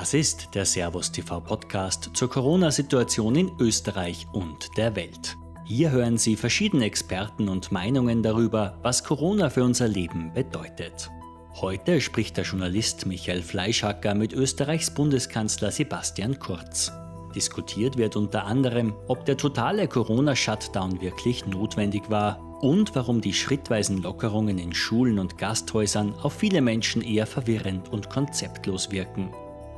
Das ist der Servus TV Podcast zur Corona-Situation in Österreich und der Welt. Hier hören Sie verschiedene Experten und Meinungen darüber, was Corona für unser Leben bedeutet. Heute spricht der Journalist Michael Fleischhacker mit Österreichs Bundeskanzler Sebastian Kurz. Diskutiert wird unter anderem, ob der totale Corona-Shutdown wirklich notwendig war und warum die schrittweisen Lockerungen in Schulen und Gasthäusern auf viele Menschen eher verwirrend und konzeptlos wirken.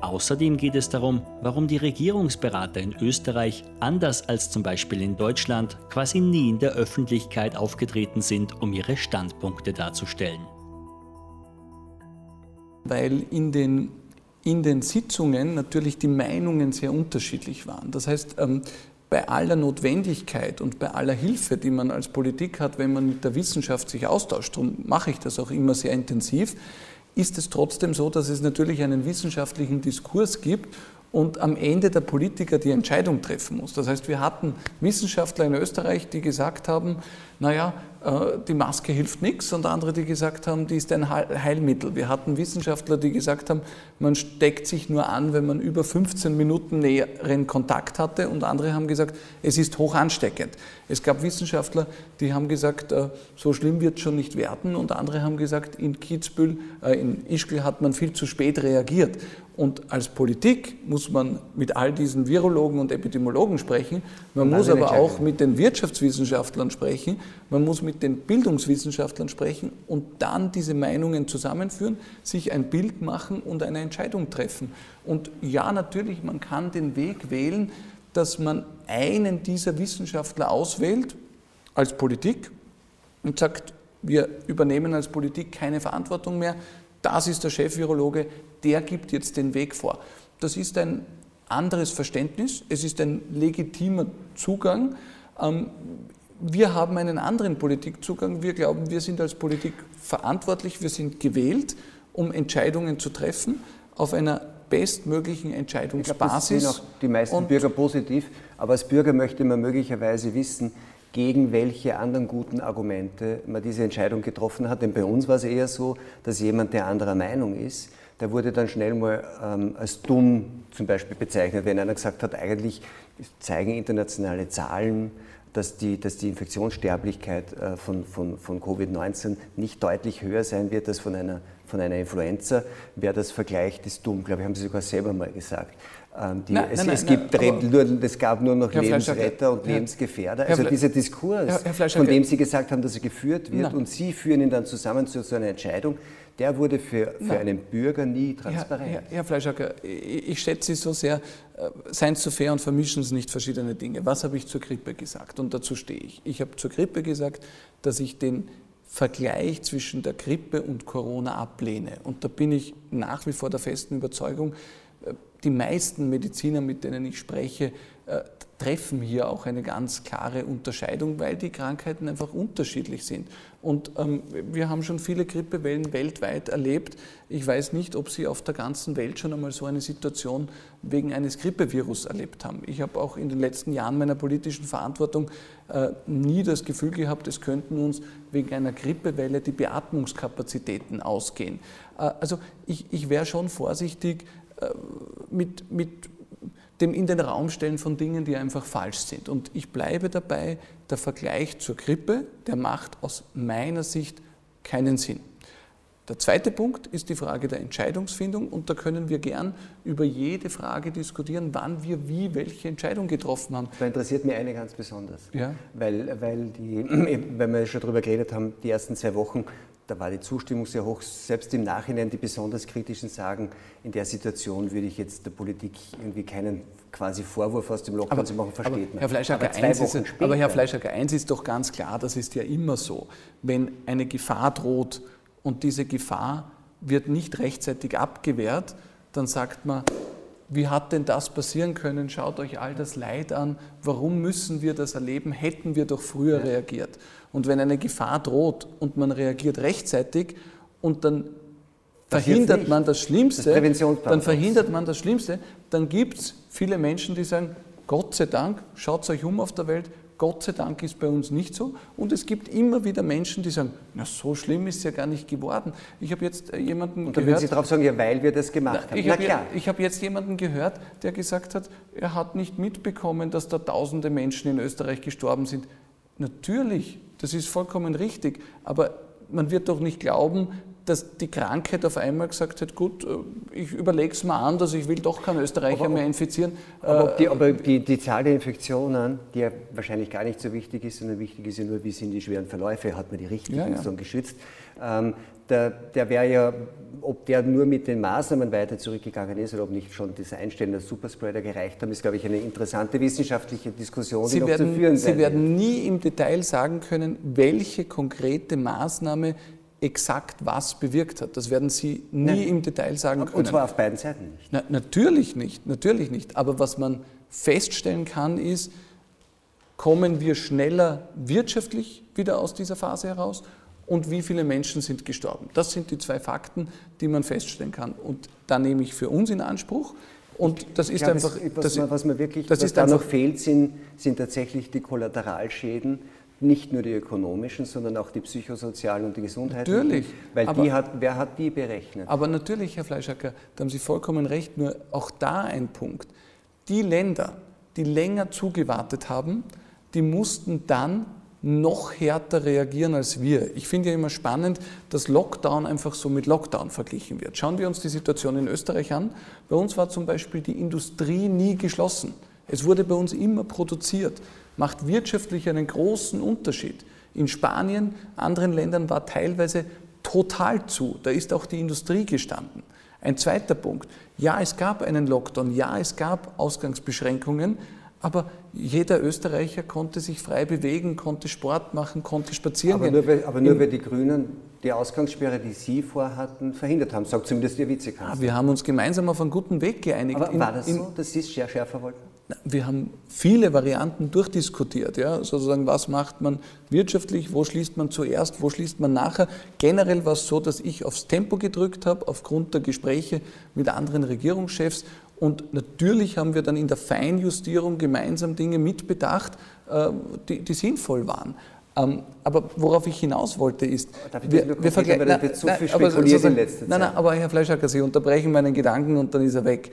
Außerdem geht es darum, warum die Regierungsberater in Österreich, anders als zum Beispiel in Deutschland, quasi nie in der Öffentlichkeit aufgetreten sind, um ihre Standpunkte darzustellen. Weil in den, in den Sitzungen natürlich die Meinungen sehr unterschiedlich waren. Das heißt, ähm, bei aller Notwendigkeit und bei aller Hilfe, die man als Politik hat, wenn man mit der Wissenschaft sich austauscht, darum mache ich das auch immer sehr intensiv, ist es trotzdem so, dass es natürlich einen wissenschaftlichen Diskurs gibt und am Ende der Politiker die Entscheidung treffen muss. Das heißt, wir hatten Wissenschaftler in Österreich, die gesagt haben, naja, die Maske hilft nichts und andere, die gesagt haben, die ist ein Heilmittel. Wir hatten Wissenschaftler, die gesagt haben, man steckt sich nur an, wenn man über 15 Minuten näheren Kontakt hatte und andere haben gesagt, es ist hoch ansteckend. Es gab Wissenschaftler, die haben gesagt, äh, so schlimm wird es schon nicht werden und andere haben gesagt, in Kitzbühel, äh, in Ischgl hat man viel zu spät reagiert. Und als Politik muss man mit all diesen Virologen und Epidemiologen sprechen, man muss aber auch mit den Wirtschaftswissenschaftlern sprechen, man muss mit den Bildungswissenschaftlern sprechen und dann diese Meinungen zusammenführen, sich ein Bild machen und eine Entscheidung treffen. Und ja, natürlich, man kann den Weg wählen, dass man einen dieser Wissenschaftler auswählt als Politik und sagt, wir übernehmen als Politik keine Verantwortung mehr, das ist der Chefvirologe, der gibt jetzt den Weg vor. Das ist ein anderes Verständnis, es ist ein legitimer Zugang. Ähm, wir haben einen anderen Politikzugang. Wir glauben, wir sind als Politik verantwortlich, wir sind gewählt, um Entscheidungen zu treffen auf einer bestmöglichen Entscheidungsbasis. Ich glaube, das sehen auch die meisten Und Bürger positiv, aber als Bürger möchte man möglicherweise wissen, gegen welche anderen guten Argumente man diese Entscheidung getroffen hat. Denn bei uns war es eher so, dass jemand, der anderer Meinung ist, der wurde dann schnell mal ähm, als dumm zum Beispiel bezeichnet, wenn einer gesagt hat, eigentlich zeigen internationale Zahlen, dass die, dass die Infektionssterblichkeit äh, von, von, von Covid-19 nicht deutlich höher sein wird als von einer, von einer Influenza. Wer das vergleicht, ist dumm, glaube ich, haben Sie sogar selber mal gesagt. Ähm, die, nein, es, nein, es, nein, gibt nur, es gab nur noch Herr Lebensretter und Lebensgefährder. Also dieser Diskurs, Herr, Herr von dem Sie gesagt haben, dass er geführt wird und Sie führen ihn dann zusammen zu so einer Entscheidung, der wurde für, für einen Bürger nie transparent. Herr, Herr Fleischacker, ich schätze Sie so sehr, äh, seien Sie so fair und vermischen Sie nicht verschiedene Dinge. Was habe ich zur Grippe gesagt? Und dazu stehe ich. Ich habe zur Grippe gesagt, dass ich den Vergleich zwischen der Grippe und Corona ablehne. Und da bin ich nach wie vor der festen Überzeugung, die meisten Mediziner, mit denen ich spreche, äh, treffen hier auch eine ganz klare Unterscheidung, weil die Krankheiten einfach unterschiedlich sind. Und ähm, wir haben schon viele Grippewellen weltweit erlebt. Ich weiß nicht, ob Sie auf der ganzen Welt schon einmal so eine Situation wegen eines Grippevirus erlebt haben. Ich habe auch in den letzten Jahren meiner politischen Verantwortung äh, nie das Gefühl gehabt, es könnten uns wegen einer Grippewelle die Beatmungskapazitäten ausgehen. Äh, also ich, ich wäre schon vorsichtig, mit, mit dem in den Raum stellen von Dingen, die einfach falsch sind. Und ich bleibe dabei, der Vergleich zur Grippe, der macht aus meiner Sicht keinen Sinn. Der zweite Punkt ist die Frage der Entscheidungsfindung und da können wir gern über jede Frage diskutieren, wann wir wie welche Entscheidung getroffen haben. Da interessiert mich eine ganz besonders, ja? weil, weil, die, weil wir schon darüber geredet haben, die ersten zwei Wochen da war die Zustimmung sehr hoch. Selbst im Nachhinein die besonders kritischen sagen, in der Situation würde ich jetzt der Politik irgendwie keinen quasi Vorwurf aus dem Lockdown zu machen, versteht aber, man. Herr Fleischacker, aber, eins ist, aber Herr Fleischacker, eins ist doch ganz klar, das ist ja immer so. Wenn eine Gefahr droht und diese Gefahr wird nicht rechtzeitig abgewehrt, dann sagt man, wie hat denn das passieren können? Schaut euch all das Leid an. Warum müssen wir das erleben? Hätten wir doch früher ja. reagiert. Und wenn eine Gefahr droht und man reagiert rechtzeitig und dann das verhindert man das Schlimmste, das dann verhindert man das Schlimmste, dann gibt es viele Menschen, die sagen, Gott sei Dank, schaut euch um auf der Welt, Gott sei Dank ist bei uns nicht so. Und es gibt immer wieder Menschen, die sagen, na so schlimm ist es ja gar nicht geworden. Ich habe jetzt äh, jemanden Und dann gehört... würden Sie darauf sagen, ja, weil wir das gemacht na, haben. Ich habe ja, hab jetzt jemanden gehört, der gesagt hat, er hat nicht mitbekommen, dass da tausende Menschen in Österreich gestorben sind. Natürlich, das ist vollkommen richtig. Aber man wird doch nicht glauben, dass die Krankheit auf einmal gesagt hat, gut, äh, ich überlege es mal anders, ich will doch keinen Österreicher aber, mehr infizieren. Aber, die, aber die, die, Zahl der Infektionen, die ja wahrscheinlich gar nicht so wichtig ist, sondern wichtig ist ja nur, wie sind die schweren Verläufe, hat man die richtigen ja, ja. geschützt, ähm, der, der wäre ja, ob der nur mit den Maßnahmen weiter zurückgegangen ist oder ob nicht schon das Einstellen der Superspreader gereicht haben, ist, glaube ich, eine interessante wissenschaftliche Diskussion, Sie die noch werden, zu führen Sie werden nie im Detail sagen können, welche konkrete Maßnahme exakt was bewirkt hat. Das werden Sie nie Nein. im Detail sagen können. Und zwar auf beiden Seiten nicht. Na, natürlich nicht, natürlich nicht. Aber was man feststellen kann, ist, kommen wir schneller wirtschaftlich wieder aus dieser Phase heraus und wie viele Menschen sind gestorben. Das sind die zwei Fakten, die man feststellen kann. Und da nehme ich für uns in Anspruch. Und das ist glaube, einfach. was, das, was, man wirklich, das was da noch fehlt, sind, sind tatsächlich die Kollateralschäden nicht nur die ökonomischen, sondern auch die psychosozialen und die gesundheitlichen. Natürlich. Weil aber, die hat, wer hat die berechnet? Aber natürlich, Herr Fleischacker, da haben Sie vollkommen recht, nur auch da ein Punkt. Die Länder, die länger zugewartet haben, die mussten dann noch härter reagieren als wir. Ich finde ja immer spannend, dass Lockdown einfach so mit Lockdown verglichen wird. Schauen wir uns die Situation in Österreich an. Bei uns war zum Beispiel die Industrie nie geschlossen. Es wurde bei uns immer produziert macht wirtschaftlich einen großen Unterschied. In Spanien, anderen Ländern war teilweise total zu. Da ist auch die Industrie gestanden. Ein zweiter Punkt. Ja, es gab einen Lockdown, ja, es gab Ausgangsbeschränkungen, aber jeder Österreicher konnte sich frei bewegen, konnte Sport machen, konnte spazieren aber gehen. Nur weil, aber nur weil die Grünen die Ausgangssperre, die Sie vorhatten, verhindert haben, sagt zumindest Ihr Vizekanzler. Ja, wir haben uns gemeinsam auf einen guten Weg geeinigt. Aber war das so, dass Sie es schärfer wollten? Wir haben viele Varianten durchdiskutiert, ja, sozusagen, was macht man wirtschaftlich, wo schließt man zuerst, wo schließt man nachher. Generell war es so, dass ich aufs Tempo gedrückt habe, aufgrund der Gespräche mit anderen Regierungschefs. Und natürlich haben wir dann in der Feinjustierung gemeinsam Dinge mitbedacht, äh, die, die sinnvoll waren. Ähm, aber worauf ich hinaus wollte ist, Darf ich wir, wir vergleichen. Da wird zu viel in Zeit. Nein, nein, aber Herr Fleischacker, Sie unterbrechen meinen Gedanken und dann ist er weg.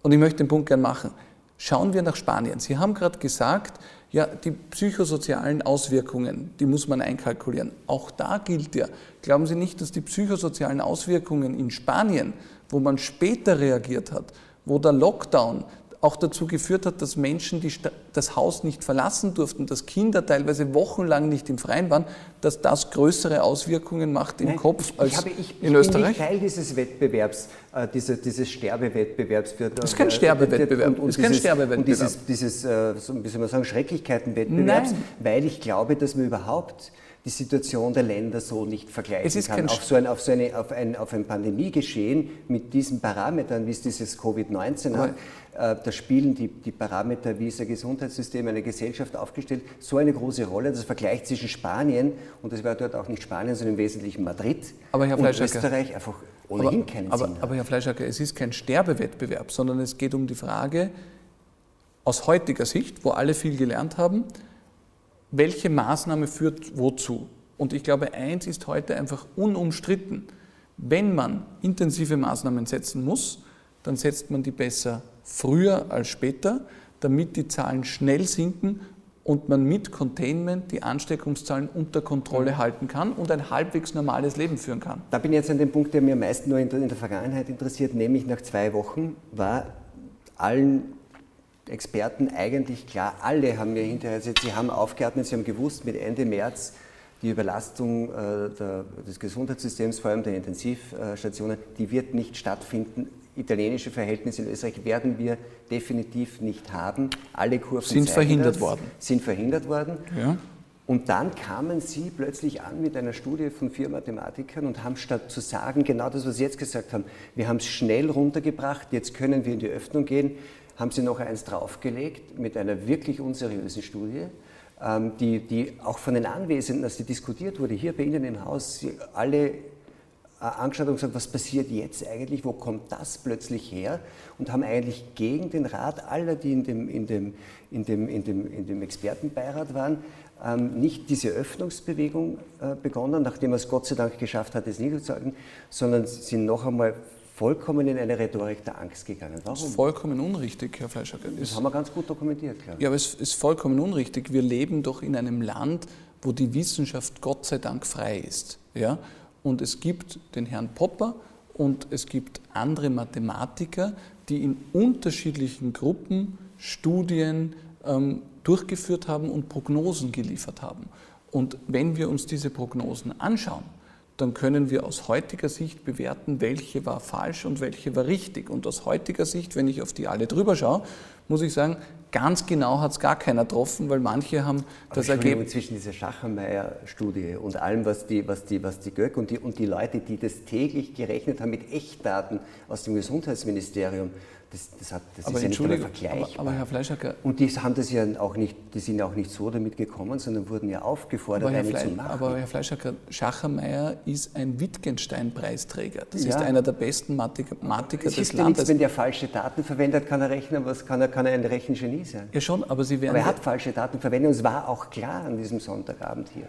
Und ich möchte den Punkt gern machen. Schauen wir nach Spanien. Sie haben gerade gesagt, ja, die psychosozialen Auswirkungen, die muss man einkalkulieren. Auch da gilt ja, glauben Sie nicht, dass die psychosozialen Auswirkungen in Spanien, wo man später reagiert hat, wo der Lockdown auch dazu geführt hat, dass Menschen die das Haus nicht verlassen durften, dass Kinder teilweise wochenlang nicht im Freien waren, dass das größere Auswirkungen macht im Nein, Kopf als ich habe, ich, in ich Österreich? Ich bin Teil dieses Wettbewerbs, äh, diese, dieses Sterbewettbewerbs. Für, das ist kein Sterbewettbewerb. Und, und ist kein Sterbewettbewerb. Und dieses, dieses äh, wie soll man sagen, Schrecklichkeitenwettbewerbs, weil ich glaube, dass man überhaupt die Situation der Länder so nicht vergleichen kann. Auf so, ein, auf, so eine, auf, ein, auf ein Pandemiegeschehen mit diesen Parametern, wie es dieses Covid-19 hat, äh, da spielen die, die Parameter, wie ist ein Gesundheitssystem, eine Gesellschaft aufgestellt, so eine große Rolle. Das Vergleich zwischen Spanien, und das war dort auch nicht Spanien, sondern im Wesentlichen Madrid aber Herr und Österreich einfach ohnehin aber, keinen aber, Sinn Aber Herr Fleischacker, es ist kein Sterbewettbewerb, sondern es geht um die Frage, aus heutiger Sicht, wo alle viel gelernt haben, welche Maßnahme führt wozu. Und ich glaube, eins ist heute einfach unumstritten. Wenn man intensive Maßnahmen setzen muss, dann setzt man die besser früher als später, damit die Zahlen schnell sinken und man mit Containment die Ansteckungszahlen unter Kontrolle mhm. halten kann und ein halbwegs normales Leben führen kann. Da bin ich jetzt an dem Punkt, der mir am meisten nur in der Vergangenheit interessiert, nämlich nach zwei Wochen war allen Experten eigentlich klar, alle haben mir hinterher gesagt, sie haben aufgeatmet, sie haben gewusst, mit Ende März die Überlastung äh, der, des Gesundheitssystems, vor allem der Intensivstationen, die wird nicht stattfinden. Italienische Verhältnisse in Österreich werden wir definitiv nicht haben. Alle Kurven sind verhindert das, worden. Sind verhindert worden. Ja. Und dann kamen Sie plötzlich an mit einer Studie von vier Mathematikern und haben statt zu sagen, genau das, was Sie jetzt gesagt haben, wir haben es schnell runtergebracht, jetzt können wir in die Öffnung gehen, haben sie noch eins draufgelegt mit einer wirklich unseriösen Studie, ähm, die, die auch von den Anwesenden, als die diskutiert wurde, hier bei Ihnen im Haus, alle angeschaut und gesagt, was passiert jetzt eigentlich, wo kommt das plötzlich her? Und haben eigentlich gegen den Rat aller, die in dem, in dem, in dem, in dem, in dem Expertenbeirat waren, ähm, nicht diese Öffnungsbewegung äh, begonnen, nachdem er es Gott sei Dank geschafft hat, es niederzuhalten, sondern sind noch einmal vollkommen in eine Rhetorik der Angst gegangen. Warum? Das ist vollkommen unrichtig, Herr Fleischacker. Das haben wir ganz gut dokumentiert, glaube ich. Ja, aber es ist vollkommen unrichtig. Wir leben doch in einem Land, wo die Wissenschaft Gott sei Dank frei ist. Ja? Und es gibt den Herrn Popper und es gibt andere Mathematiker, die in unterschiedlichen Gruppen Studien ähm, durchgeführt haben und Prognosen geliefert haben. Und wenn wir uns diese Prognosen anschauen, dann können wir aus heutiger Sicht bewerten, welche war falsch und welche war richtig. Und aus heutiger Sicht, wenn ich auf die alle drüber schaue, muss ich sagen, ganz genau hat es gar keiner getroffen, weil manche haben das Ergebnis. Zwischen dieser Schachermeier-Studie und allem, was die, was die, was die Göck und die, und die Leute, die das täglich gerechnet haben mit Echtdaten aus dem Gesundheitsministerium, das, das, hat, das aber ist ja nicht einmal vergleichbar. Aber, aber, Herr Fleischacker. Und die haben das ja auch nicht, die sind auch nicht so damit gekommen, sondern wurden ja aufgefordert, damit Fle zu machen. Aber Herr Fleischacker, Schachermeier ist ein Wittgenstein-Preisträger. Das ja. ist einer der besten Mathematiker des Landes. Nichts, wenn der falsche Daten verwendet, kann er rechnen, was kann er, kann er ein Rechengenie sein. Ja schon, aber Sie werden. Aber er hat falsche Daten verwendet und es war auch klar an diesem Sonntagabend hier.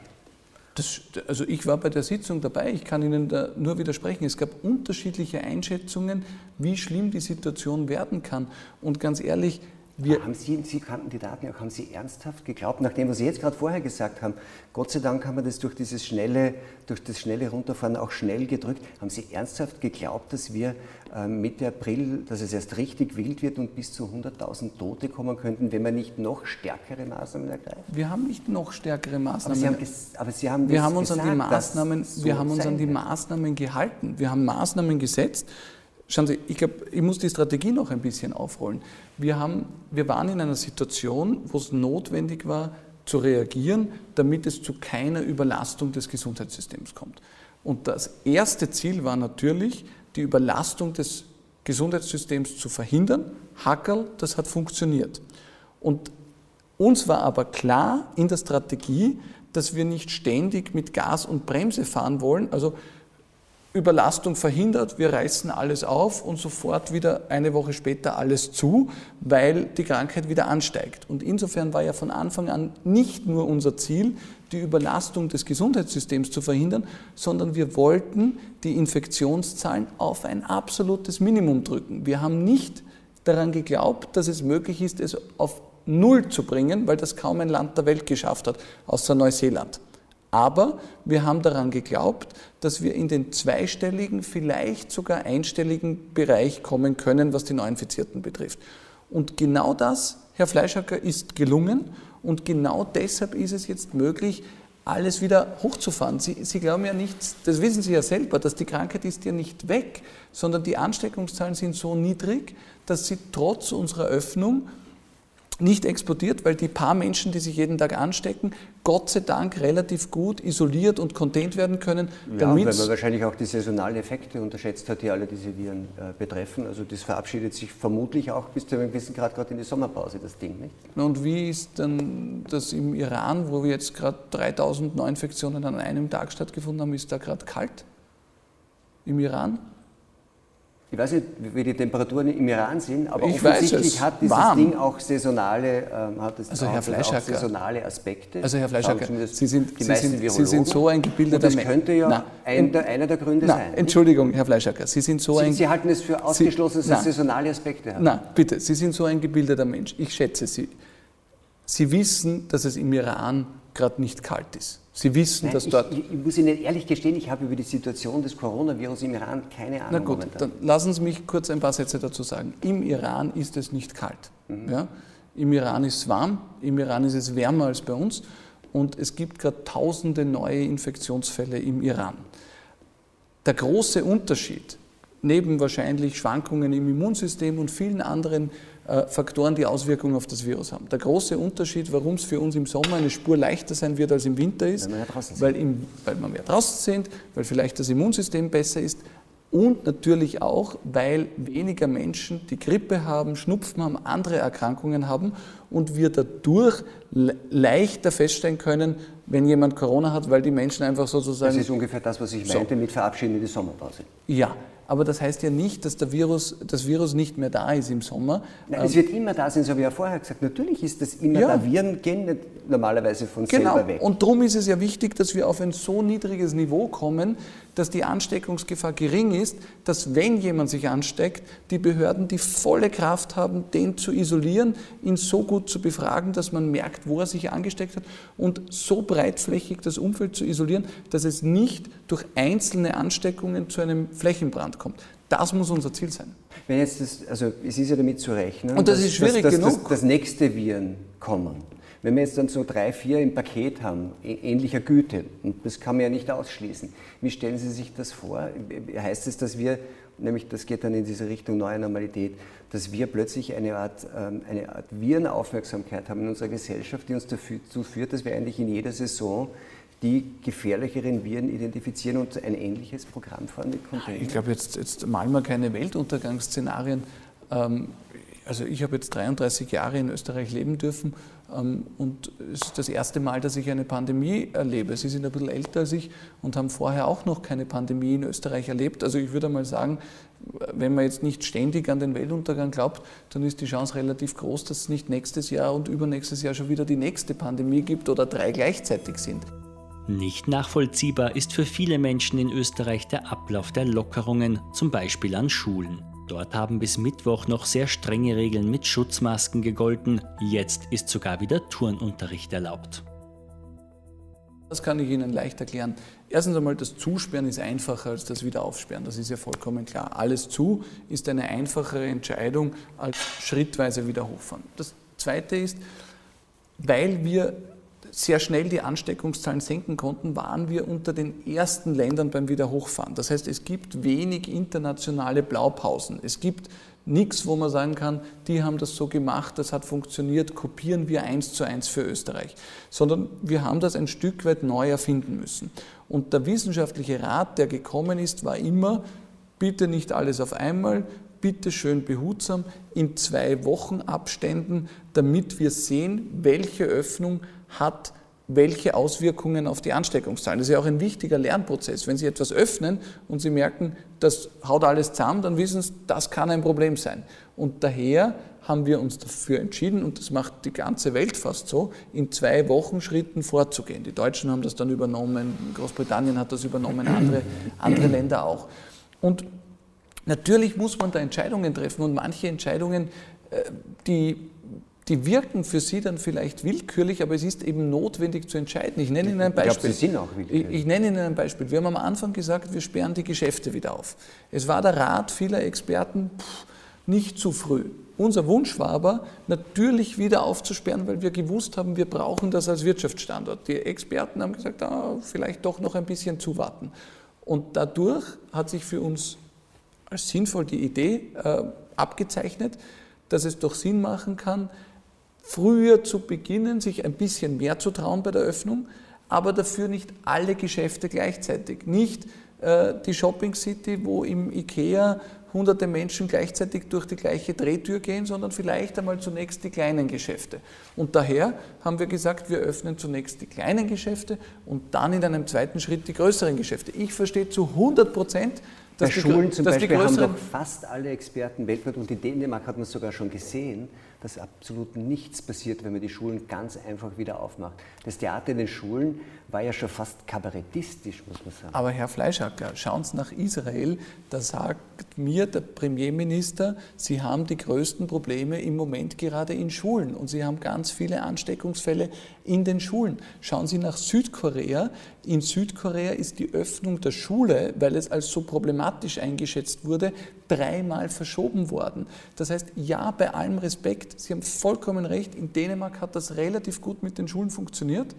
Das, also ich war bei der Sitzung dabei, ich kann Ihnen da nur widersprechen. Es gab unterschiedliche Einschätzungen, wie schlimm die Situation werden kann. Und ganz ehrlich, wir haben Sie, Sie kannten die Daten auch, haben Sie ernsthaft geglaubt, nachdem was Sie jetzt gerade vorher gesagt haben, Gott sei Dank haben wir das durch dieses schnelle, durch das schnelle Runterfahren auch schnell gedrückt, haben Sie ernsthaft geglaubt, dass wir äh, Mitte April, dass es erst richtig wild wird und bis zu 100.000 Tote kommen könnten, wenn wir nicht noch stärkere Maßnahmen ergreifen? Wir haben nicht noch stärkere Maßnahmen. Aber Sie haben, aber Sie haben, wir haben uns gesagt, an die Maßnahmen, so wir haben uns an die Maßnahmen gehalten. Wir haben Maßnahmen gesetzt. Schauen Sie, ich glaube, ich muss die Strategie noch ein bisschen aufrollen. Wir, haben, wir waren in einer Situation, wo es notwendig war, zu reagieren, damit es zu keiner Überlastung des Gesundheitssystems kommt. Und das erste Ziel war natürlich, die Überlastung des Gesundheitssystems zu verhindern. Hackerl, das hat funktioniert. Und uns war aber klar in der Strategie, dass wir nicht ständig mit Gas und Bremse fahren wollen. Also Überlastung verhindert, wir reißen alles auf und sofort wieder eine Woche später alles zu, weil die Krankheit wieder ansteigt. Und insofern war ja von Anfang an nicht nur unser Ziel, die Überlastung des Gesundheitssystems zu verhindern, sondern wir wollten die Infektionszahlen auf ein absolutes Minimum drücken. Wir haben nicht daran geglaubt, dass es möglich ist, es auf Null zu bringen, weil das kaum ein Land der Welt geschafft hat, außer Neuseeland. Aber wir haben daran geglaubt, dass wir in den zweistelligen, vielleicht sogar einstelligen Bereich kommen können, was die Neuinfizierten betrifft. Und genau das, Herr Fleischacker, ist gelungen. Und genau deshalb ist es jetzt möglich, alles wieder hochzufahren. Sie, Sie, glauben ja nicht, das wissen Sie ja selber, dass die Krankheit ist ja nicht weg, sondern die Ansteckungszahlen sind so niedrig, dass sie trotz unserer Öffnung nicht explodiert, weil die paar Menschen, die sich jeden Tag anstecken, Gott sei Dank relativ gut isoliert und contained werden können. Ja, weil man wahrscheinlich auch die saisonalen Effekte unterschätzt hat, die alle diese Viren äh, betreffen. Also das verabschiedet sich vermutlich auch bis zu einem gewissen Grad gerade in die Sommerpause, das Ding. Nicht? Und wie ist denn das im Iran, wo wir jetzt gerade 3000 Neuinfektionen an einem Tag stattgefunden haben, ist da gerade kalt? Im Iran? Ich weiß nicht, wie die Temperaturen im Iran sind, aber ich offensichtlich hat dieses warm. Ding auch saisonale, ähm, hat das also Herr auch saisonale Aspekte. Also Herr Fleischacker, Sie sind, Sie, sind, Sie sind, so ein gebildeter Mensch. Das könnte ja nein, ein, der, einer der Gründe nein, sein. Entschuldigung, Herr Fleischacker, Sie sind so Sie, ein... Sie halten es für ausgeschlossen, dass es saisonale Aspekte hat. Nein, bitte, Sie sind so ein gebildeter Mensch. Ich schätze Sie. Sie wissen, dass es im Iran gerade nicht kalt ist. Sie wissen, Nein, dass dort. Ich, ich, muss Ihnen ehrlich gestehen, ich habe über die Situation des Coronavirus im Iran keine Ahnung. Na gut, momentan. dann lassen Sie mich kurz ein paar Sätze dazu sagen. Im Iran ist es nicht kalt. Mhm. Ja? Im Iran ist es warm, im Iran ist es wärmer als bei uns und es gibt gerade tausende neue Infektionsfälle im Iran. Der große Unterschied, neben wahrscheinlich Schwankungen im Immunsystem und vielen anderen Faktoren, die Auswirkungen auf das Virus haben. Der große Unterschied, warum es für uns im Sommer eine Spur leichter sein wird als im Winter ist, weil, im, weil wir mehr draußen sind, weil vielleicht das Immunsystem besser ist und natürlich auch, weil weniger Menschen die Grippe haben, Schnupfen haben, andere Erkrankungen haben und wir dadurch leichter feststellen können, wenn jemand Corona hat, weil die Menschen einfach sozusagen. Das ist ungefähr das, was ich meinte so. mit Verabschieden in die Sommerpause. Ja, aber das heißt ja nicht, dass der Virus, das Virus nicht mehr da ist im Sommer. Nein, es wird immer da sein, so wie er vorher gesagt Natürlich ist das immer ja. da. Viren gehen nicht normalerweise von genau. selber weg. Und darum ist es ja wichtig, dass wir auf ein so niedriges Niveau kommen, dass die Ansteckungsgefahr gering ist, dass wenn jemand sich ansteckt, die Behörden die volle Kraft haben, den zu isolieren, ihn so gut zu befragen, dass man merkt, wo er sich angesteckt hat und so breitflächig das Umfeld zu isolieren, dass es nicht durch einzelne Ansteckungen zu einem Flächenbrand kommt. Das muss unser Ziel sein. Wenn jetzt das, also es ist ja damit zu rechnen, und das dass, ist schwierig dass, dass, genug. Dass, dass nächste Viren kommen. Wenn wir jetzt dann so drei, vier im Paket haben, ähnlicher Güte, und das kann man ja nicht ausschließen, wie stellen Sie sich das vor? Heißt es, dass wir, nämlich das geht dann in diese Richtung neue Normalität, dass wir plötzlich eine Art, ähm, eine Art Virenaufmerksamkeit haben in unserer Gesellschaft, die uns dazu führt, dass wir eigentlich in jeder Saison die gefährlicheren Viren identifizieren und ein ähnliches Programm fahren mit? Ich glaube, jetzt, jetzt malen wir keine Weltuntergangsszenarien. Also ich habe jetzt 33 Jahre in Österreich leben dürfen ähm, und es ist das erste Mal, dass ich eine Pandemie erlebe. Sie sind ein bisschen älter als ich und haben vorher auch noch keine Pandemie in Österreich erlebt. Also ich würde mal sagen, wenn man jetzt nicht ständig an den Weltuntergang glaubt, dann ist die Chance relativ groß, dass es nicht nächstes Jahr und übernächstes Jahr schon wieder die nächste Pandemie gibt oder drei gleichzeitig sind. Nicht nachvollziehbar ist für viele Menschen in Österreich der Ablauf der Lockerungen, zum Beispiel an Schulen. Dort haben bis Mittwoch noch sehr strenge Regeln mit Schutzmasken gegolten. Jetzt ist sogar wieder Turnunterricht erlaubt. Das kann ich Ihnen leicht erklären. Erstens einmal, das Zusperren ist einfacher als das Wiederaufsperren. Das ist ja vollkommen klar. Alles zu ist eine einfachere Entscheidung als schrittweise wieder hochfahren. Das Zweite ist, weil wir sehr schnell die Ansteckungszahlen senken konnten, waren wir unter den ersten Ländern beim Wiederhochfahren. Das heißt, es gibt wenig internationale Blaupausen. Es gibt nichts, wo man sagen kann, die haben das so gemacht, das hat funktioniert, kopieren wir eins zu eins für Österreich. Sondern wir haben das ein Stück weit neu erfinden müssen. Und der wissenschaftliche Rat, der gekommen ist, war immer, bitte nicht alles auf einmal, bitte schön behutsam in zwei Wochen Abständen, damit wir sehen, welche Öffnung hat welche Auswirkungen auf die Ansteckungszahlen. Das ist ja auch ein wichtiger Lernprozess. Wenn Sie etwas öffnen und Sie merken, das haut alles zusammen, dann wissen Sie, das kann ein Problem sein. Und daher haben wir uns dafür entschieden, und das macht die ganze Welt fast so, in zwei Wochen Schritten vorzugehen. Die Deutschen haben das dann übernommen, Großbritannien hat das übernommen, andere, andere Länder auch. Und natürlich muss man da Entscheidungen treffen und manche Entscheidungen, äh, die die wirken für Sie dann vielleicht willkürlich, aber es ist eben notwendig zu entscheiden. Ich nenne Ihnen ein Beispiel. Ich glaube, Sie sind auch. Ich, ich nenne Ihnen ein Beispiel. Wir haben am Anfang gesagt, wir sperren die Geschäfte wieder auf. Es war der Rat vieler Experten, pff, nicht zu früh. Unser Wunsch war aber, natürlich wieder aufzusperren, weil wir gewusst haben, wir brauchen das als Wirtschaftsstandort. Die Experten haben gesagt, ah, vielleicht doch noch ein bisschen zuwarten. Und dadurch hat sich für uns als sinnvoll die Idee äh, abgezeichnet, dass es doch Sinn machen kann, früher zu beginnen, sich ein bisschen mehr zu trauen bei der Öffnung, aber dafür nicht alle Geschäfte gleichzeitig. Nicht äh, die Shopping City, wo im IKEA hunderte Menschen gleichzeitig durch die gleiche Drehtür gehen, sondern vielleicht einmal zunächst die kleinen Geschäfte. Und daher haben wir gesagt, wir öffnen zunächst die kleinen Geschäfte und dann in einem zweiten Schritt die größeren Geschäfte. Ich verstehe zu 100 Prozent, dass Bei Schulen zum Beispiel haben doch fast alle Experten weltweit und in Dänemark hat man es sogar schon gesehen, dass absolut nichts passiert, wenn man die Schulen ganz einfach wieder aufmacht. Das Theater in den Schulen war ja schon fast kabarettistisch, muss man sagen. Aber Herr Fleischacker, schauen Sie nach Israel, da sagt mir der Premierminister, Sie haben die größten Probleme im Moment gerade in Schulen und Sie haben ganz viele Ansteckungsfälle in den Schulen. Schauen Sie nach Südkorea. In Südkorea ist die Öffnung der Schule, weil es als so problematisch eingeschätzt wurde, dreimal verschoben worden. Das heißt, ja, bei allem Respekt, Sie haben vollkommen recht, in Dänemark hat das relativ gut mit den Schulen funktioniert.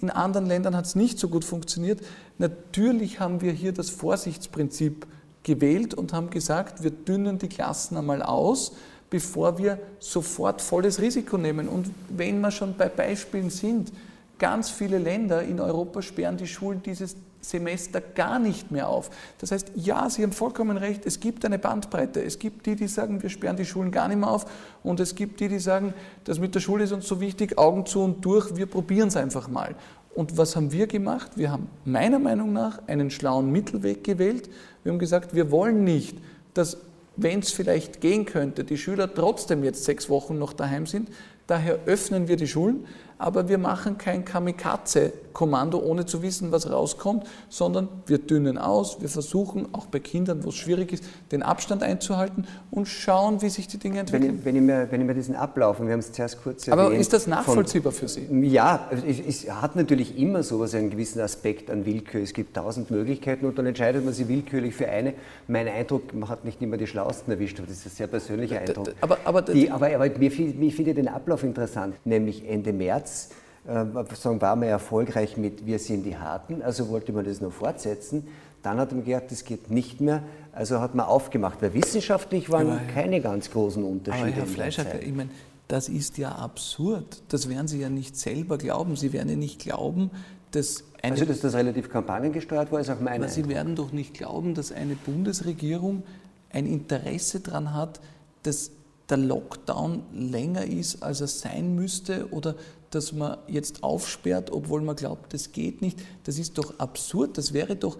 In anderen Ländern hat es nicht so gut funktioniert. Natürlich haben wir hier das Vorsichtsprinzip gewählt und haben gesagt, wir dünnen die Klassen einmal aus, bevor wir sofort volles Risiko nehmen. Und wenn wir schon bei Beispielen sind, ganz viele Länder in Europa sperren die Schulen dieses Semester gar nicht mehr auf. Das heißt, ja, Sie haben vollkommen recht, es gibt eine Bandbreite. Es gibt die, die sagen, wir sperren die Schulen gar nicht mehr auf und es gibt die, die sagen, das mit der Schule ist uns so wichtig, Augen zu und durch, wir probieren es einfach mal. Und was haben wir gemacht? Wir haben meiner Meinung nach einen schlauen Mittelweg gewählt. Wir haben gesagt, wir wollen nicht, dass, wenn es vielleicht gehen könnte, die Schüler trotzdem jetzt sechs Wochen noch daheim sind. Daher öffnen wir die Schulen, aber wir machen kein Kamikaze-Kommando, ohne zu wissen, was rauskommt, sondern wir dünnen aus, wir versuchen auch bei Kindern, wo es schwierig ist, den Abstand einzuhalten und schauen, wie sich die Dinge entwickeln. Wenn ich, wenn ich, mir, wenn ich mir diesen Ablauf, und wir haben es zuerst kurz erwähnt. Aber ist das nachvollziehbar von, für Sie? Ja, es, es, hat natürlich immer so einen gewissen Aspekt an Willkür. Es gibt tausend Möglichkeiten und dann entscheidet man sich willkürlich für eine. Mein Eindruck, man hat nicht immer die Schlausten erwischt, aber das ist ein sehr persönlicher Eindruck. Aber, aber, die, aber, aber mir, mir finde den Ablauf interessant, nämlich Ende März März äh, sagen, war man erfolgreich mit Wir sind die Harten, also wollte man das noch fortsetzen. Dann hat man gesagt, das geht nicht mehr, also hat man aufgemacht. Weil wissenschaftlich waren aber, keine ganz großen Unterschiede. Aber Herr Fleischacker, ich meine, das ist ja absurd. Das werden Sie ja nicht selber glauben. Sie werden ja nicht glauben, dass eine, also, dass das relativ kampagnengesteuert war, ist auch meine Sie werden doch nicht glauben, dass eine Bundesregierung ein Interesse daran hat, dass der Lockdown länger ist, als er sein müsste oder dass man jetzt aufsperrt, obwohl man glaubt, das geht nicht. Das ist doch absurd. Das wäre doch,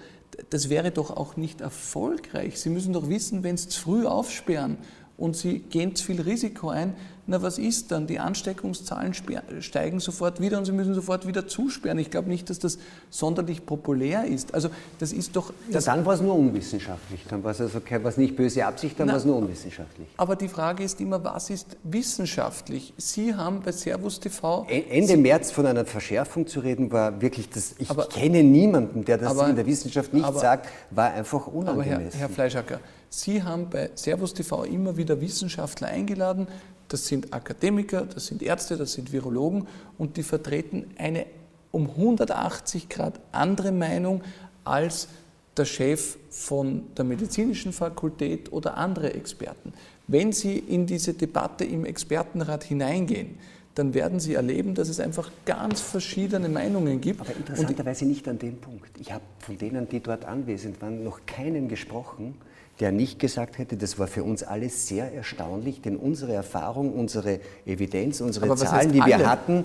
das wäre doch auch nicht erfolgreich. Sie müssen doch wissen, wenn Sie zu früh aufsperren und Sie gehen zu viel Risiko ein, na was ist dann? Die Ansteckungszahlen steigen sofort wieder und Sie müssen sofort wieder zusperren. Ich glaube nicht, dass das sonderlich populär ist. Also das ist doch... Das ja, dann war es nur unwissenschaftlich. Dann war es also was nicht böse Absicht, dann war es nur unwissenschaftlich. Aber die Frage ist immer, was ist wissenschaftlich? Sie haben bei Servus TV... E-, Ende März von einer Verschärfung zu reden, war wirklich das... Ich aber, kenne niemanden, der das aber, in der Wissenschaft nicht aber, sagt, war einfach unangemessen. Aber Herr, Herr Fleischacker, Sie haben bei Servus TV immer wieder Wissenschaftler eingeladen. Das sind Akademiker, das sind Ärzte, das sind Virologen und die vertreten eine um 180 Grad andere Meinung als der Chef von der medizinischen Fakultät oder andere Experten. Wenn Sie in diese Debatte im Expertenrat hineingehen, dann werden Sie erleben, dass es einfach ganz verschiedene Meinungen gibt. Aber interessanterweise nicht an dem Punkt. Ich habe von denen, die dort anwesend waren, noch keinen gesprochen, der nicht gesagt hätte, das war für uns alles sehr erstaunlich, denn unsere Erfahrung, unsere Evidenz, unsere Zahlen, die wir hatten,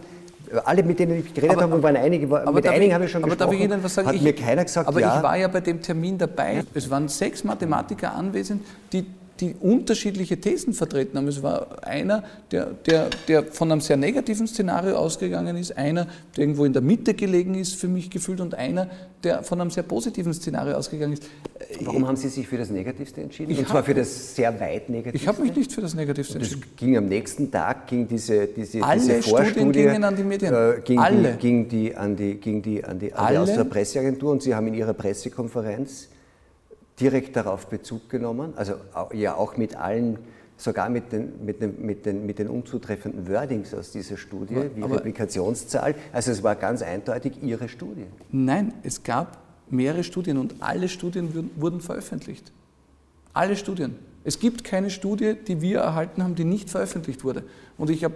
alle, mit denen ich geredet aber, habe, waren einige, mit einigen ich, habe ich schon aber gesprochen, darf ich Ihnen was sagen? hat ich, mir keiner gesagt, aber ja. ich war ja bei dem Termin dabei. Es waren sechs Mathematiker anwesend, die die unterschiedliche Thesen vertreten haben. Es war einer, der, der, der von einem sehr negativen Szenario ausgegangen ist, einer, der irgendwo in der Mitte gelegen ist, für mich gefühlt, und einer, der von einem sehr positiven Szenario ausgegangen ist. Warum haben Sie sich für das Negativste entschieden? Ich und zwar für das sehr weit Negativste? Ich habe mich nicht für das Negativste entschieden. Das ging am nächsten Tag, ging diese, diese, Alle diese Studien gingen an die Medien. Äh, ging Alle. Die, ging die an die, ging die, an die, an die aus der Presseagentur und Sie haben in Ihrer Pressekonferenz direkt darauf Bezug genommen, also ja auch mit allen, sogar mit den, mit den, mit den, mit den unzutreffenden Wordings aus dieser Studie, aber, wie Replikationszahl. Also es war ganz eindeutig Ihre Studie. Nein, es gab mehrere Studien und alle Studien wurden veröffentlicht. Alle Studien. Es gibt keine Studie, die wir erhalten haben, die nicht veröffentlicht wurde. Und ich habe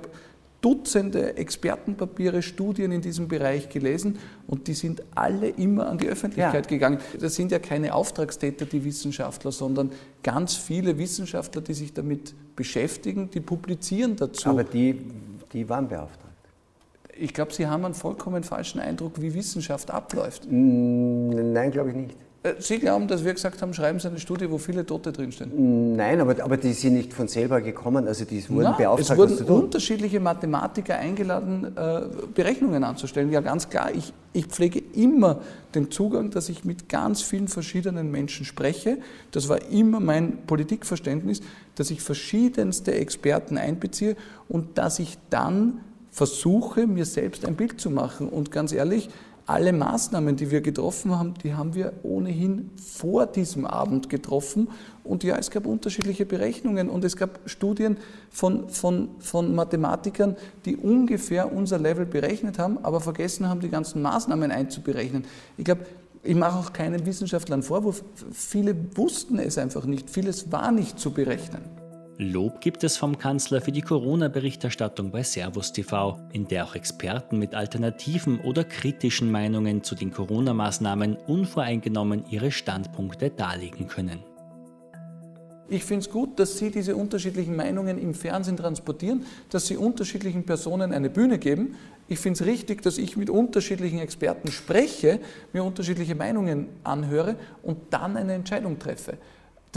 Dutzende Expertenpapiere, Studien in diesem Bereich gelesen und die sind alle immer an die Öffentlichkeit ja. gegangen. Das sind ja keine Auftragstäter, die Wissenschaftler, sondern ganz viele Wissenschaftler, die sich damit beschäftigen, die publizieren dazu. Aber die, die waren beauftragt. Ich glaube, Sie haben einen vollkommen falschen Eindruck, wie Wissenschaft abläuft. Nein, glaube ich nicht. Äh, Sie glauben, dass wir gesagt haben, schreiben Sie eine Studie, wo viele Tote drinstehen? Nein, aber, aber die sind nicht von selber gekommen, also die wurden Nein, beauftragt. Es wurden unterschiedliche Mathematiker eingeladen, äh, Berechnungen anzustellen. Ja, ganz klar, ich, ich pflege immer den Zugang, dass ich mit ganz vielen verschiedenen Menschen spreche. Das war immer mein Politikverständnis, dass ich verschiedenste Experten einbeziehe und dass ich dann versuche, mir selbst ein Bild zu machen. Und ganz ehrlich, alle Maßnahmen, die wir getroffen haben, die haben wir ohnehin vor diesem Abend getroffen. Und ja, es gab unterschiedliche Berechnungen und es gab Studien von, von, von Mathematikern, die ungefähr unser Level berechnet haben, aber vergessen haben, die ganzen Maßnahmen einzuberechnen. Ich glaube, ich mache auch keinen Wissenschaftlern Vorwurf. Viele wussten es einfach nicht. Vieles war nicht zu berechnen. Lob gibt es vom Kanzler für die Corona-Berichterstattung bei Servus TV, in der auch Experten mit alternativen oder kritischen Meinungen zu den Corona-Maßnahmen unvoreingenommen ihre Standpunkte darlegen können. Ich finde es gut, dass Sie diese unterschiedlichen Meinungen im Fernsehen transportieren, dass Sie unterschiedlichen Personen eine Bühne geben. Ich finde es richtig, dass ich mit unterschiedlichen Experten spreche, mir unterschiedliche Meinungen anhöre und dann eine Entscheidung treffe.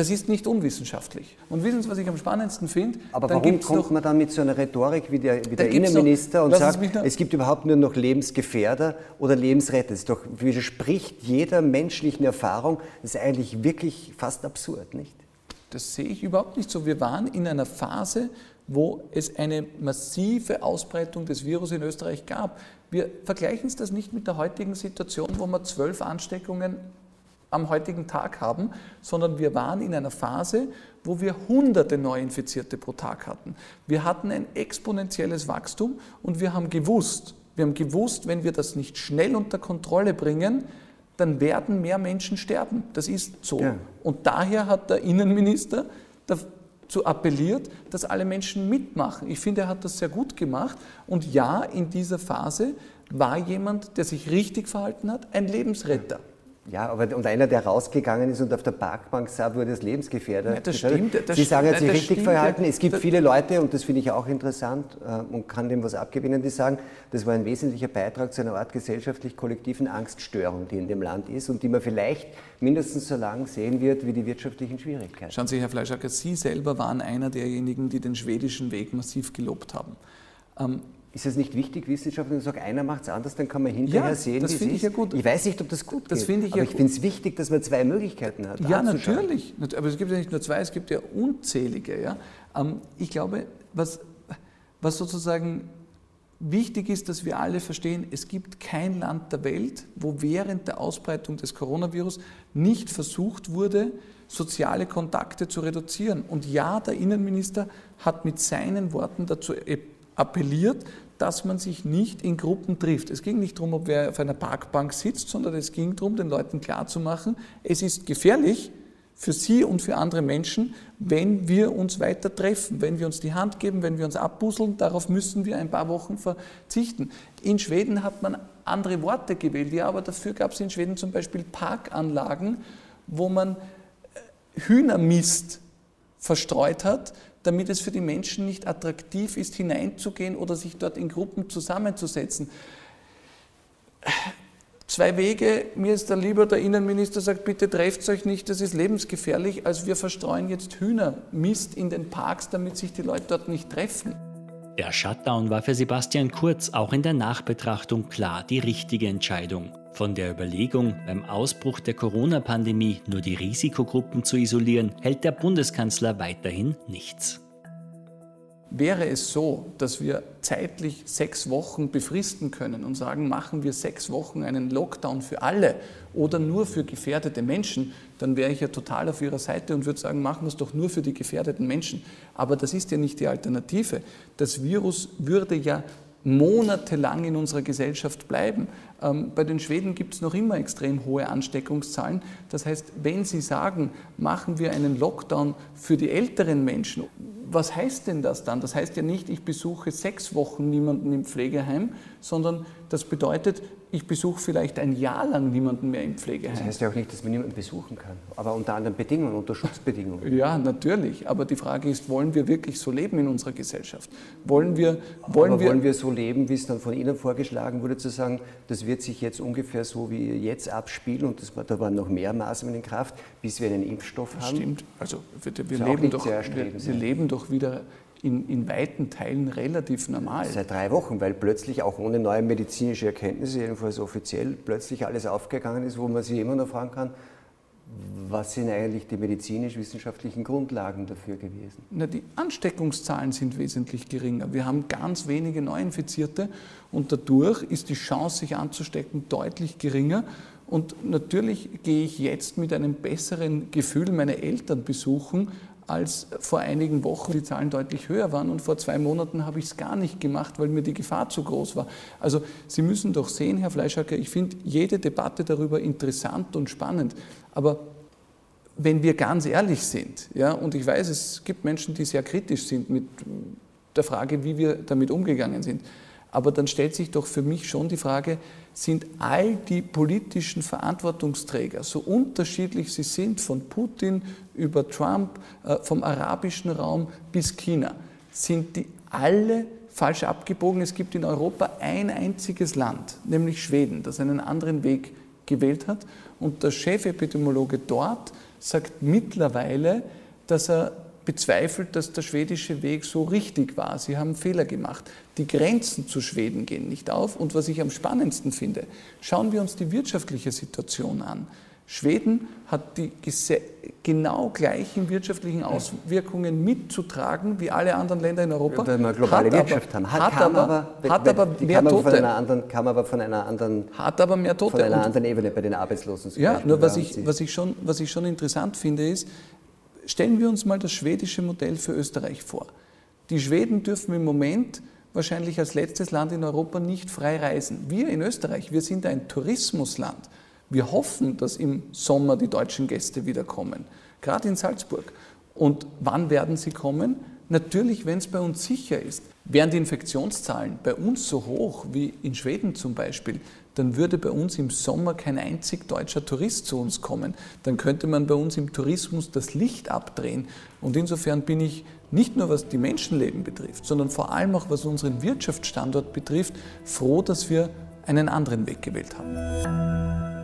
Das ist nicht unwissenschaftlich. Und wissen Sie, was ich am spannendsten finde? Aber dann warum kommt doch, man dann mit so einer Rhetorik wie der, wie der Innenminister noch, und sagt, es gibt überhaupt nur noch Lebensgefährder oder Lebensretter? Das doch, widerspricht jeder menschlichen Erfahrung. Das ist eigentlich wirklich fast absurd, nicht? Das sehe ich überhaupt nicht so. Wir waren in einer Phase, wo es eine massive Ausbreitung des Virus in Österreich gab. Wir vergleichen es das nicht mit der heutigen Situation, wo wir zwölf Ansteckungen am heutigen Tag haben, sondern wir waren in einer Phase, wo wir hunderte Neuinfizierte pro Tag hatten. Wir hatten ein exponentielles Wachstum und wir haben gewusst, wir haben gewusst, wenn wir das nicht schnell unter Kontrolle bringen, dann werden mehr Menschen sterben. Das ist so. Ja. Und daher hat der Innenminister dazu appelliert, dass alle Menschen mitmachen. Ich finde, er hat das sehr gut gemacht. Und ja, in dieser Phase war jemand, der sich richtig verhalten hat, ein Lebensretter. Ja, aber und einer, der rausgegangen ist und auf der Parkbank sah, wurde das lebensgefährdet. Ja, das stimmt. Das Sie sagen, er hat sich richtig stimmt, verhalten. Es gibt viele Leute, und das finde ich auch interessant äh, und kann dem was abgewinnen, die sagen, das war ein wesentlicher Beitrag zu einer Art gesellschaftlich-kollektiven Angststörung, die in dem Land ist und die man vielleicht mindestens so lange sehen wird wie die wirtschaftlichen Schwierigkeiten. Schauen Sie, Herr Fleischacker, Sie selber waren einer derjenigen, die den schwedischen Weg massiv gelobt haben. Ähm, ist es nicht wichtig, Wissenschaft, wenn du sagst, einer macht es anders, dann kann man hinterher ja, sehen, das finde ich ja gut. Ich weiß nicht, ob das gut das geht, ich aber ich finde es wichtig, dass man zwei Möglichkeiten hat. Ja, natürlich. Aber es gibt ja nicht nur zwei, es gibt ja unzählige. Ja? Ähm, ich glaube, was, was sozusagen wichtig ist, dass wir alle verstehen, es gibt kein Land der Welt, wo während der Ausbreitung des Coronavirus nicht versucht wurde, soziale Kontakte zu reduzieren. Und ja, der Innenminister hat mit seinen Worten dazu appelliert, dass man sich nicht in Gruppen trifft. Es ging nicht darum, ob wer auf einer Parkbank sitzt, sondern es ging darum, den Leuten klarzumachen, es ist gefährlich für sie und für andere Menschen, wenn wir uns weiter treffen, wenn wir uns die Hand geben, wenn wir uns abbusseln. Darauf müssen wir ein paar Wochen verzichten. In Schweden hat man andere Worte gewählt, ja, aber dafür gab es in Schweden zum Beispiel Parkanlagen, wo man äh, Hühnermist verstreut hat, damit es für die Menschen nicht attraktiv ist, hineinzugehen oder sich dort in Gruppen zusammenzusetzen. Zwei Wege, mir ist da lieber, der Innenminister sagt, bitte trefft euch nicht, das ist lebensgefährlich, als wir verstreuen jetzt Hühnermist in den Parks, damit sich die Leute dort nicht treffen. Der Shutdown war für Sebastian Kurz auch in der Nachbetrachtung klar die richtige Entscheidung. Von der Überlegung, beim Ausbruch der Corona-Pandemie nur die Risikogruppen zu isolieren, hält der Bundeskanzler weiterhin nichts. Wäre es so, dass wir zeitlich sechs Wochen befristen können und sagen, machen wir sechs Wochen einen Lockdown für alle oder nur für gefährdete Menschen, dann wäre ich ja total auf Ihrer Seite und würde sagen, machen wir es doch nur für die gefährdeten Menschen. Aber das ist ja nicht die Alternative. Das Virus würde ja monatelang in unserer Gesellschaft bleiben. Ähm, bei den Schweden gibt es noch immer extrem hohe Ansteckungszahlen. Das heißt, wenn Sie sagen, machen wir einen Lockdown für die älteren Menschen, was heißt denn das dann? Das heißt ja nicht, ich besuche sechs Wochen niemanden im Pflegeheim, sondern das bedeutet, ich besuche vielleicht ein Jahr lang niemanden mehr im Pflegeheim. Das heißt ja auch nicht, dass man niemanden besuchen kann, aber unter anderen Bedingungen, unter Schutzbedingungen. Ja, natürlich. Aber die Frage ist, wollen wir wirklich so leben in unserer Gesellschaft? Wollen wir, wollen aber wir, wollen wir so leben, wie es dann von Ihnen vorgeschlagen wurde, zu sagen, das wird sich jetzt ungefähr so wie jetzt abspielen und das, da waren noch mehr Maßnahmen in Kraft, bis wir einen Impfstoff haben? Stimmt. Also wir, wir leben, doch, wir, wir leben doch wieder in, in weiten Teilen relativ normal. Seit drei Wochen, weil plötzlich auch ohne neue medizinische Erkenntnisse, jedenfalls offiziell, plötzlich alles aufgegangen ist, wo man sich immer noch fragen kann, was sind eigentlich die medizinisch-wissenschaftlichen Grundlagen dafür gewesen? Na, die Ansteckungszahlen sind wesentlich geringer. Wir haben ganz wenige Neuinfizierte und dadurch ist die Chance, sich anzustecken, deutlich geringer. Und natürlich gehe ich jetzt mit einem besseren Gefühl meine Eltern besuchen, als vor einigen Wochen die Zahlen deutlich höher waren und vor zwei Monaten habe ich es gar nicht gemacht, weil mir die Gefahr zu groß war. Also Sie müssen doch sehen, Herr Fleischacker, ich finde jede Debatte darüber interessant und spannend, aber wenn wir ganz ehrlich sind, ja, und ich weiß, es gibt Menschen, die sehr kritisch sind mit der Frage, wie wir damit umgegangen sind, aber dann stellt sich doch für mich schon die Frage, sind all die politischen Verantwortungsträger, so unterschiedlich sie sind, von Putin über Trump, äh, vom arabischen Raum bis China, sind die alle falsch abgebogen? Es gibt in Europa ein einziges Land, nämlich Schweden, das einen anderen Weg gewählt hat. Und der Chefepidemiologe dort sagt mittlerweile, dass er bezweifelt, dass der schwedische Weg so richtig war. Sie haben Fehler gemacht. Die Grenzen zu Schweden gehen nicht auf. Und was ich am spannendsten finde, schauen wir uns die wirtschaftliche Situation an. Schweden hat die genau gleichen wirtschaftlichen Auswirkungen mitzutragen wie alle anderen Länder in Europa. Weil wir globale hat Wirtschaft aber, haben. Hat, hat aber, aber, hat aber mehr Tote. Von anderen, kam aber von einer anderen, hat aber mehr Tote. Von einer anderen Ebene bei den Arbeitslosen. Ja, Beispiel, nur was ich, was, ich schon, was ich schon interessant finde ist, stellen wir uns mal das schwedische Modell für Österreich vor. Die Schweden dürfen im Moment wahrscheinlich als letztes Land in Europa nicht frei reisen. Wir in Österreich, wir sind ein Tourismusland. Wir hoffen, dass im Sommer die deutschen Gäste wieder kommen, gerade in Salzburg. Und wann werden sie kommen? Natürlich, wenn es bei uns sicher ist. Wären die Infektionszahlen bei uns so hoch wie in Schweden zum Beispiel, dann würde bei uns im Sommer kein einzig deutscher Tourist zu uns kommen. Dann könnte man bei uns im Tourismus das Licht abdrehen. Und insofern bin ich nicht nur was die Menschenleben betrifft, sondern vor allem auch was unseren Wirtschaftsstandort betrifft, froh, dass wir einen anderen Weg gewählt haben.